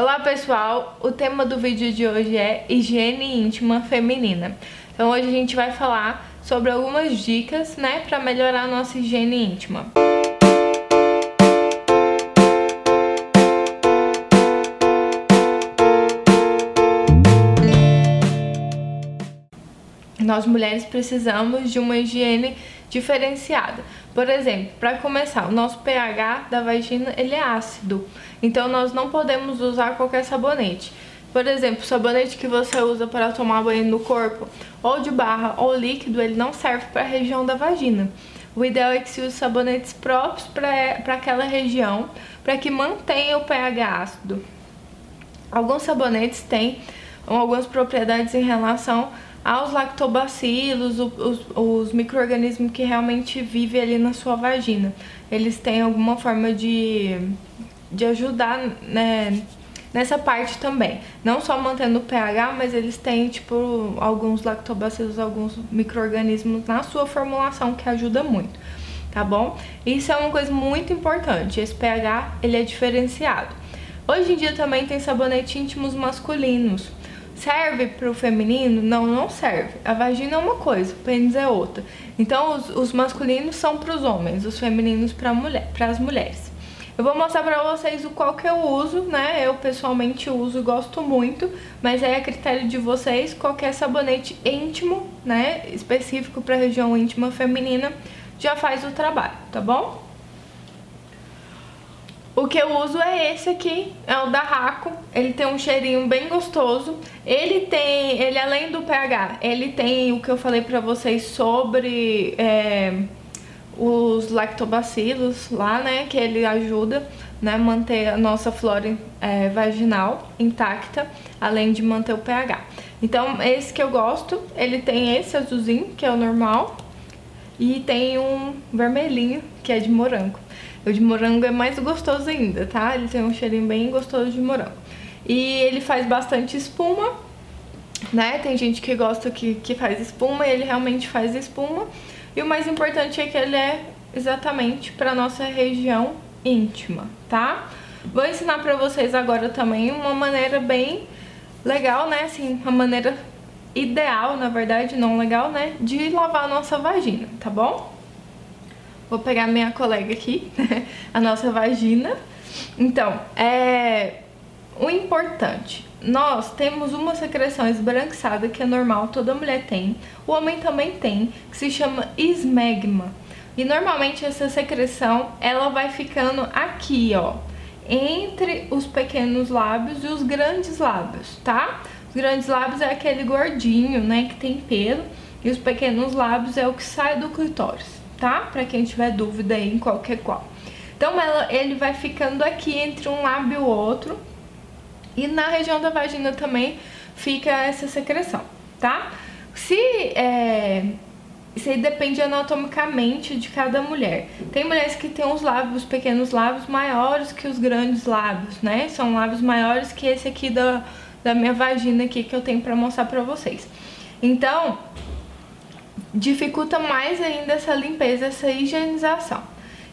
Olá pessoal, o tema do vídeo de hoje é higiene íntima feminina. Então hoje a gente vai falar sobre algumas dicas, né, para melhorar a nossa higiene íntima. Nós mulheres precisamos de uma higiene diferenciada. Por exemplo, para começar, o nosso pH da vagina ele é ácido, então nós não podemos usar qualquer sabonete. Por exemplo, o sabonete que você usa para tomar banho no corpo, ou de barra ou líquido, ele não serve para a região da vagina. O ideal é que se use sabonetes próprios para aquela região, para que mantenha o pH ácido. Alguns sabonetes têm algumas propriedades em relação aos lactobacilos, os, os, os micro-organismos que realmente vivem ali na sua vagina. Eles têm alguma forma de, de ajudar né, nessa parte também. Não só mantendo o pH, mas eles têm, tipo, alguns lactobacilos, alguns micro-organismos na sua formulação que ajuda muito, tá bom? Isso é uma coisa muito importante, esse pH, ele é diferenciado. Hoje em dia também tem sabonete íntimos masculinos, Serve para o feminino? Não, não serve. A vagina é uma coisa, o pênis é outra. Então, os, os masculinos são para os homens, os femininos para mulher, as mulheres. Eu vou mostrar para vocês o qual que eu uso, né? Eu pessoalmente uso gosto muito, mas é a critério de vocês qualquer sabonete íntimo, né? Específico para região íntima feminina já faz o trabalho, tá bom? O que eu uso é esse aqui, é o da Raco. Ele tem um cheirinho bem gostoso. Ele tem, ele além do pH, ele tem o que eu falei pra vocês sobre é, os lactobacilos lá, né? Que ele ajuda, né? Manter a nossa flora é, vaginal intacta, além de manter o pH. Então, esse que eu gosto, ele tem esse azulzinho, que é o normal. E tem um vermelhinho, que é de morango. O de morango é mais gostoso ainda, tá? Ele tem um cheirinho bem gostoso de morango. E ele faz bastante espuma, né? Tem gente que gosta que, que faz espuma e ele realmente faz espuma. E o mais importante é que ele é exatamente para nossa região íntima, tá? Vou ensinar pra vocês agora também uma maneira bem legal, né? Assim, uma maneira ideal, na verdade, não legal, né? De lavar a nossa vagina, tá bom? Vou pegar minha colega aqui, a nossa vagina. Então, é... O importante, nós temos uma secreção esbranquiçada que é normal, toda mulher tem. O homem também tem, que se chama esmegma. E normalmente essa secreção, ela vai ficando aqui, ó, entre os pequenos lábios e os grandes lábios, tá? Os grandes lábios é aquele gordinho, né, que tem pelo, e os pequenos lábios é o que sai do clitóris tá? Pra quem tiver dúvida aí em qualquer qual. Então ela, ele vai ficando aqui entre um lábio e o outro. E na região da vagina também fica essa secreção, tá? Se é, isso aí depende anatomicamente de cada mulher. Tem mulheres que têm os lábios, pequenos lábios maiores que os grandes lábios, né? São lábios maiores que esse aqui da, da minha vagina aqui que eu tenho pra mostrar pra vocês. Então, dificulta mais ainda essa limpeza, essa higienização.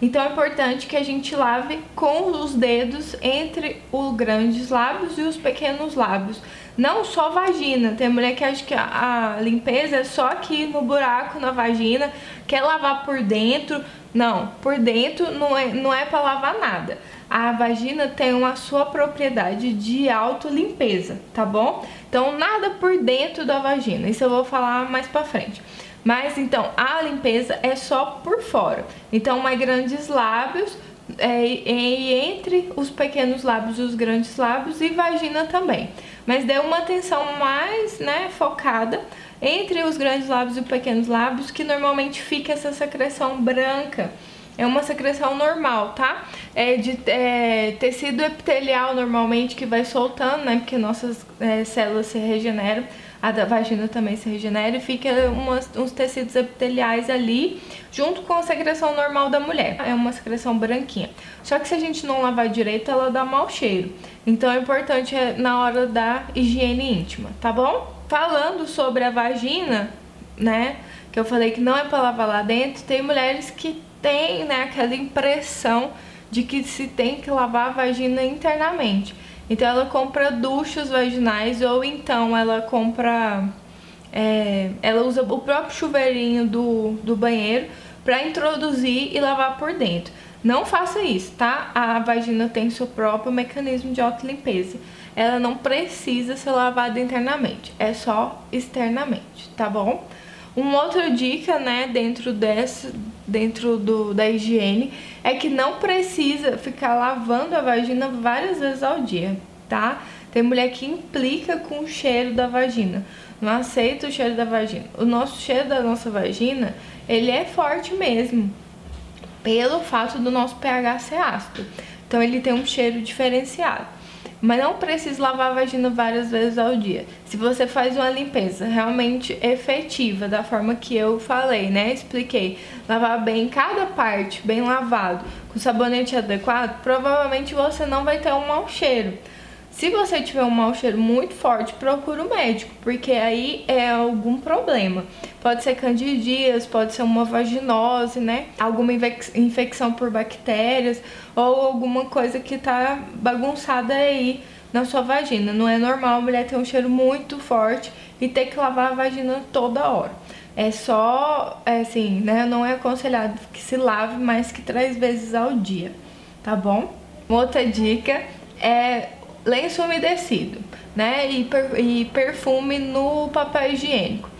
Então é importante que a gente lave com os dedos entre os grandes lábios e os pequenos lábios. Não só vagina, tem mulher que acha que a, limpeza é só aqui no buraco na vagina, quer lavar por dentro. Não, por dentro não é, não é para lavar nada. A vagina tem uma sua propriedade de autolimpeza, tá bom? Então nada por dentro da vagina, isso eu vou falar mais pra frente. Mas então, a limpeza é só por fora. Então, mais grandes lábios é, e entre os pequenos lábios e os grandes lábios e vagina também. Mas dê uma atenção mais né, focada entre os grandes lábios e os pequenos lábios, que normalmente fica essa secreção branca. É uma secreção normal, tá? É de é, tecido epitelial normalmente que vai soltando, né? Porque nossas é, células se regeneram a vagina também se regenera e fica umas, uns tecidos epiteliais ali, junto com a secreção normal da mulher. É uma secreção branquinha. Só que se a gente não lavar direito, ela dá mau cheiro. Então é importante é, na hora da higiene íntima, tá bom? Falando sobre a vagina, né, que eu falei que não é para lavar lá dentro, tem mulheres que têm, né, aquela impressão de que se tem que lavar a vagina internamente. Então ela compra duchas vaginais ou então ela compra. É, ela usa o próprio chuveirinho do, do banheiro para introduzir e lavar por dentro. Não faça isso, tá? A vagina tem seu próprio mecanismo de autolimpeza. Ela não precisa ser lavada internamente, é só externamente, tá bom? Uma outra dica, né, dentro dessa, dentro do, da higiene, é que não precisa ficar lavando a vagina várias vezes ao dia, tá? Tem mulher que implica com o cheiro da vagina, não aceita o cheiro da vagina. O nosso cheiro da nossa vagina, ele é forte mesmo, pelo fato do nosso pH ser ácido. Então ele tem um cheiro diferenciado. Mas não precisa lavar a vagina várias vezes ao dia. Se você faz uma limpeza realmente efetiva, da forma que eu falei, né? Expliquei. Lavar bem cada parte, bem lavado, com sabonete adequado, provavelmente você não vai ter um mau cheiro. Se você tiver um mau cheiro muito forte, procure o um médico, porque aí é algum problema. Pode ser candidias, pode ser uma vaginose, né? Alguma infecção por bactérias ou alguma coisa que tá bagunçada aí na sua vagina. Não é normal a mulher ter um cheiro muito forte e ter que lavar a vagina toda hora. É só, é assim, né? Não é aconselhado que se lave mais que três vezes ao dia, tá bom? Outra dica é lenço umedecido, né? E, per e perfume no papel higiênico.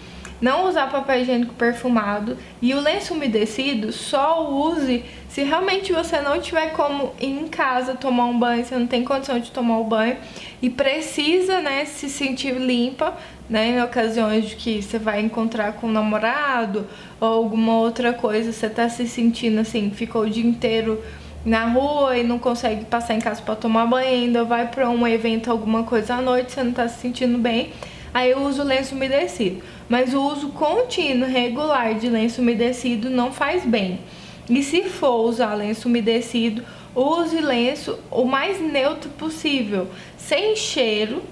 Não usar papel higiênico perfumado e o lenço umedecido só use se realmente você não tiver como ir em casa tomar um banho, você não tem condição de tomar o um banho e precisa, né, se sentir limpa, né, em ocasiões de que você vai encontrar com um namorado ou alguma outra coisa, você tá se sentindo assim, ficou o dia inteiro na rua e não consegue passar em casa para tomar banho, ainda vai para um evento, alguma coisa à noite, você não tá se sentindo bem, aí eu uso lenço umedecido. Mas o uso contínuo, regular de lenço umedecido não faz bem. E se for usar lenço umedecido, use lenço o mais neutro possível, sem cheiro,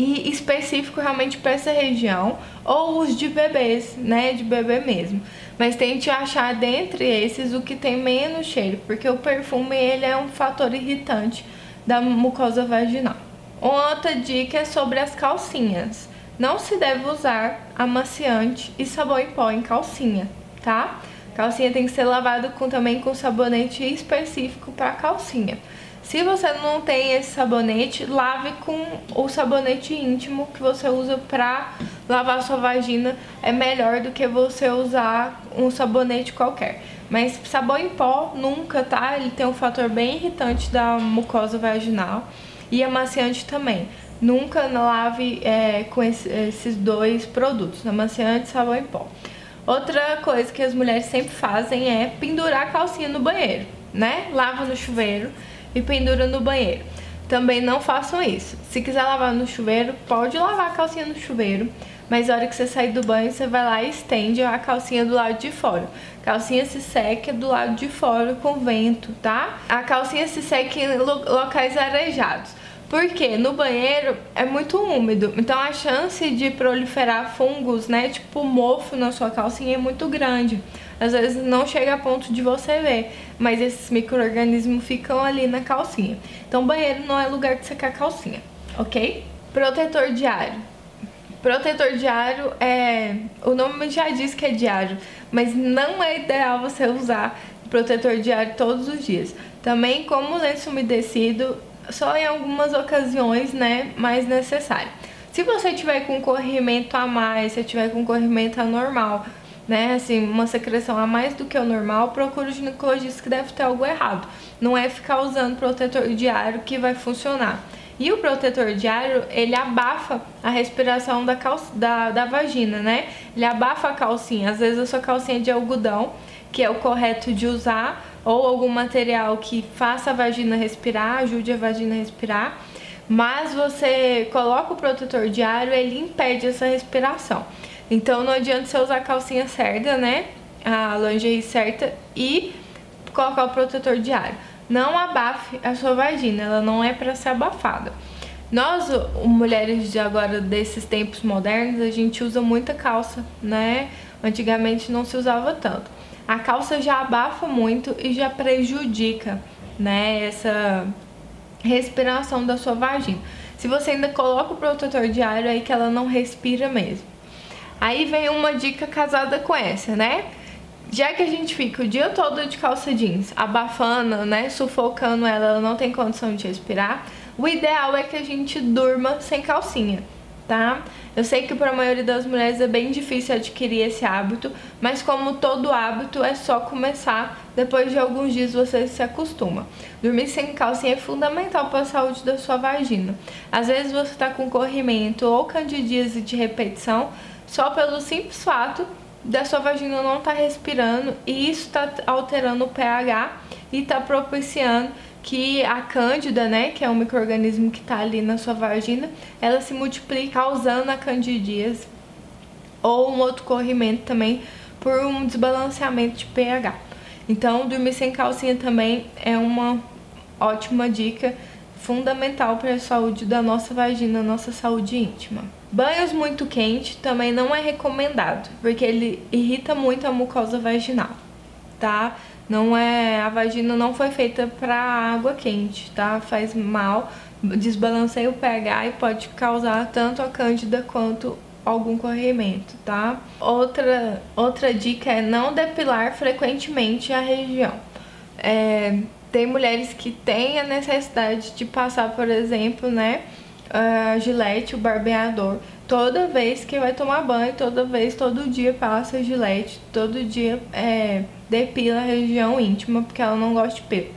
e específico realmente para essa região, ou os de bebês, né, de bebê mesmo. Mas tente achar dentre esses o que tem menos cheiro, porque o perfume ele é um fator irritante da mucosa vaginal. Outra dica é sobre as calcinhas. Não se deve usar amaciante e sabão em pó em calcinha, tá? Calcinha tem que ser lavada com, também com sabonete específico para calcinha. Se você não tem esse sabonete, lave com o sabonete íntimo que você usa pra lavar sua vagina. É melhor do que você usar um sabonete qualquer. Mas sabão em pó nunca, tá? Ele tem um fator bem irritante da mucosa vaginal e amaciante também. Nunca lave é, com esse, esses dois produtos, amaciante e sabão em pó. Outra coisa que as mulheres sempre fazem é pendurar a calcinha no banheiro, né? Lava no chuveiro e pendura no banheiro. Também não façam isso. Se quiser lavar no chuveiro, pode lavar a calcinha no chuveiro, mas na hora que você sair do banho, você vai lá e estende a calcinha do lado de fora. Calcinha se seca do lado de fora com vento, tá? A calcinha se seca em locais arejados. Porque no banheiro é muito úmido, então a chance de proliferar fungos, né, tipo mofo na sua calcinha é muito grande. Às vezes não chega a ponto de você ver, mas esses micro-organismos ficam ali na calcinha. Então banheiro não é lugar de secar calcinha, ok? Protetor diário. Protetor diário é. O nome já diz que é diário, mas não é ideal você usar protetor diário todos os dias. Também, como lenço umedecido, só em algumas ocasiões, né, mais necessário. Se você tiver com corrimento a mais, se tiver com corrimento anormal, né, assim, uma secreção a mais do que o normal, procure o ginecologista que deve ter algo errado. Não é ficar usando protetor diário que vai funcionar. E o protetor diário, ele abafa a respiração da, da, da vagina, né? Ele abafa a calcinha. Às vezes a sua calcinha é de algodão, que é o correto de usar, ou algum material que faça a vagina respirar, ajude a vagina a respirar, mas você coloca o protetor diário, ele impede essa respiração. Então não adianta você usar a calcinha certa, né? A lingerie certa e colocar o protetor diário. Não abafe a sua vagina, ela não é para ser abafada. Nós, mulheres de agora desses tempos modernos, a gente usa muita calça, né? Antigamente não se usava tanto a calça já abafa muito e já prejudica, né, essa respiração da sua vagina. Se você ainda coloca o protetor diário, aí que ela não respira mesmo. Aí vem uma dica casada com essa, né? Já que a gente fica o dia todo de calça jeans, abafando, né, sufocando ela, ela não tem condição de respirar, o ideal é que a gente durma sem calcinha, tá? Eu sei que para a maioria das mulheres é bem difícil adquirir esse hábito, mas como todo hábito é só começar, depois de alguns dias você se acostuma. Dormir sem calcinha é fundamental para a saúde da sua vagina. Às vezes você está com corrimento ou candidíase de repetição, só pelo simples fato da sua vagina não estar tá respirando e isso está alterando o pH e está propiciando que a cândida, né, que é um microorganismo que está ali na sua vagina, ela se multiplique causando a candidíase ou um outro corrimento também por um desbalanceamento de pH. Então, dormir sem calcinha também é uma ótima dica fundamental para a saúde da nossa vagina, nossa saúde íntima. Banhos muito quentes também não é recomendado, porque ele irrita muito a mucosa vaginal, tá? Não é, a vagina não foi feita para água quente, tá? Faz mal, desbalanceia o pH e pode causar tanto a cândida quanto algum corrimento, tá? Outra, outra dica é não depilar frequentemente a região. É, tem mulheres que têm a necessidade de passar, por exemplo, né, a gilete, o barbeador, toda vez que vai tomar banho, toda vez, todo dia passa gilete, todo dia é, depila a região íntima, porque ela não gosta de pelo.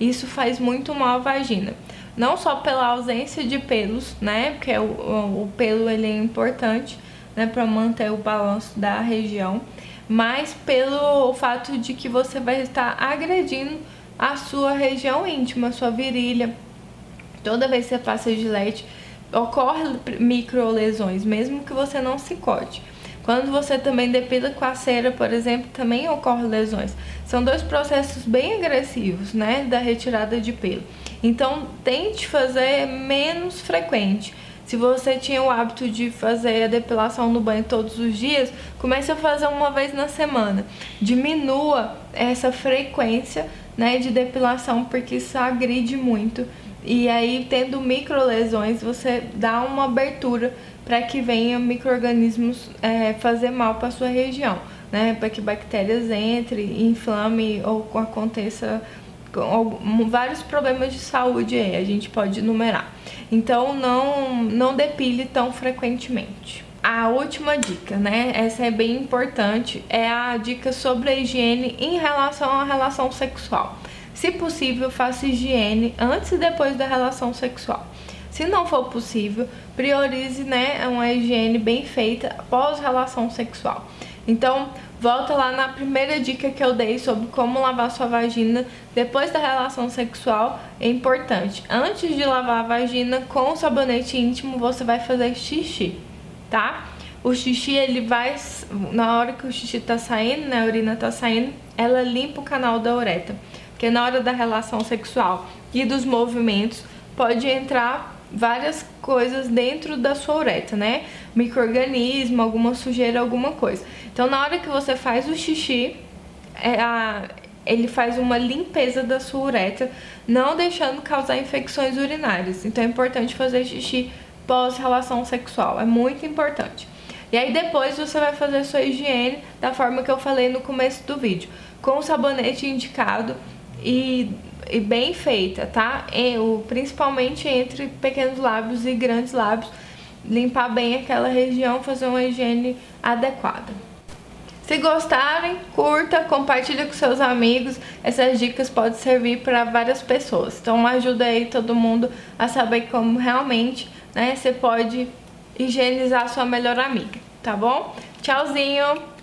Isso faz muito mal à vagina. Não só pela ausência de pelos, né, porque o, o, o pelo ele é importante, né, para manter o balanço da região, mas pelo fato de que você vai estar agredindo a sua região íntima, a sua virilha. Toda vez que você passa gilete, ocorre micro lesões, mesmo que você não se corte. Quando você também depila com a cera, por exemplo, também ocorre lesões. São dois processos bem agressivos, né, da retirada de pelo. Então, tente fazer menos frequente. Se você tinha o hábito de fazer a depilação no banho todos os dias, comece a fazer uma vez na semana. Diminua essa frequência né, de depilação, porque isso agride muito. E aí, tendo micro lesões, você dá uma abertura para que venham micro-organismos é, fazer mal para sua região, né? Para que bactérias entrem, inflame ou aconteça vários problemas de saúde aí, a gente pode enumerar. Então, não, não depile tão frequentemente. A última dica, né? Essa é bem importante, é a dica sobre a higiene em relação à relação sexual. Se possível, faça higiene antes e depois da relação sexual. Se não for possível, priorize né, uma higiene bem feita após relação sexual. Então, volta lá na primeira dica que eu dei sobre como lavar sua vagina depois da relação sexual. É importante. Antes de lavar a vagina com o sabonete íntimo, você vai fazer xixi tá? O xixi, ele vai, na hora que o xixi tá saindo, né, a urina tá saindo, ela limpa o canal da uretra. Porque na hora da relação sexual e dos movimentos, pode entrar várias coisas dentro da sua uretra, né? Microorganismo, alguma sujeira, alguma coisa. Então, na hora que você faz o xixi, é a, ele faz uma limpeza da sua uretra, não deixando causar infecções urinárias. Então, é importante fazer xixi pós-relação sexual. É muito importante. E aí depois você vai fazer sua higiene da forma que eu falei no começo do vídeo, com o sabonete indicado e, e bem feita, tá? Principalmente entre pequenos lábios e grandes lábios, limpar bem aquela região, fazer uma higiene adequada. Se gostarem, curta, compartilha com seus amigos. Essas dicas podem servir para várias pessoas. Então ajuda aí todo mundo a saber como realmente né, você pode higienizar sua melhor amiga, tá bom? Tchauzinho!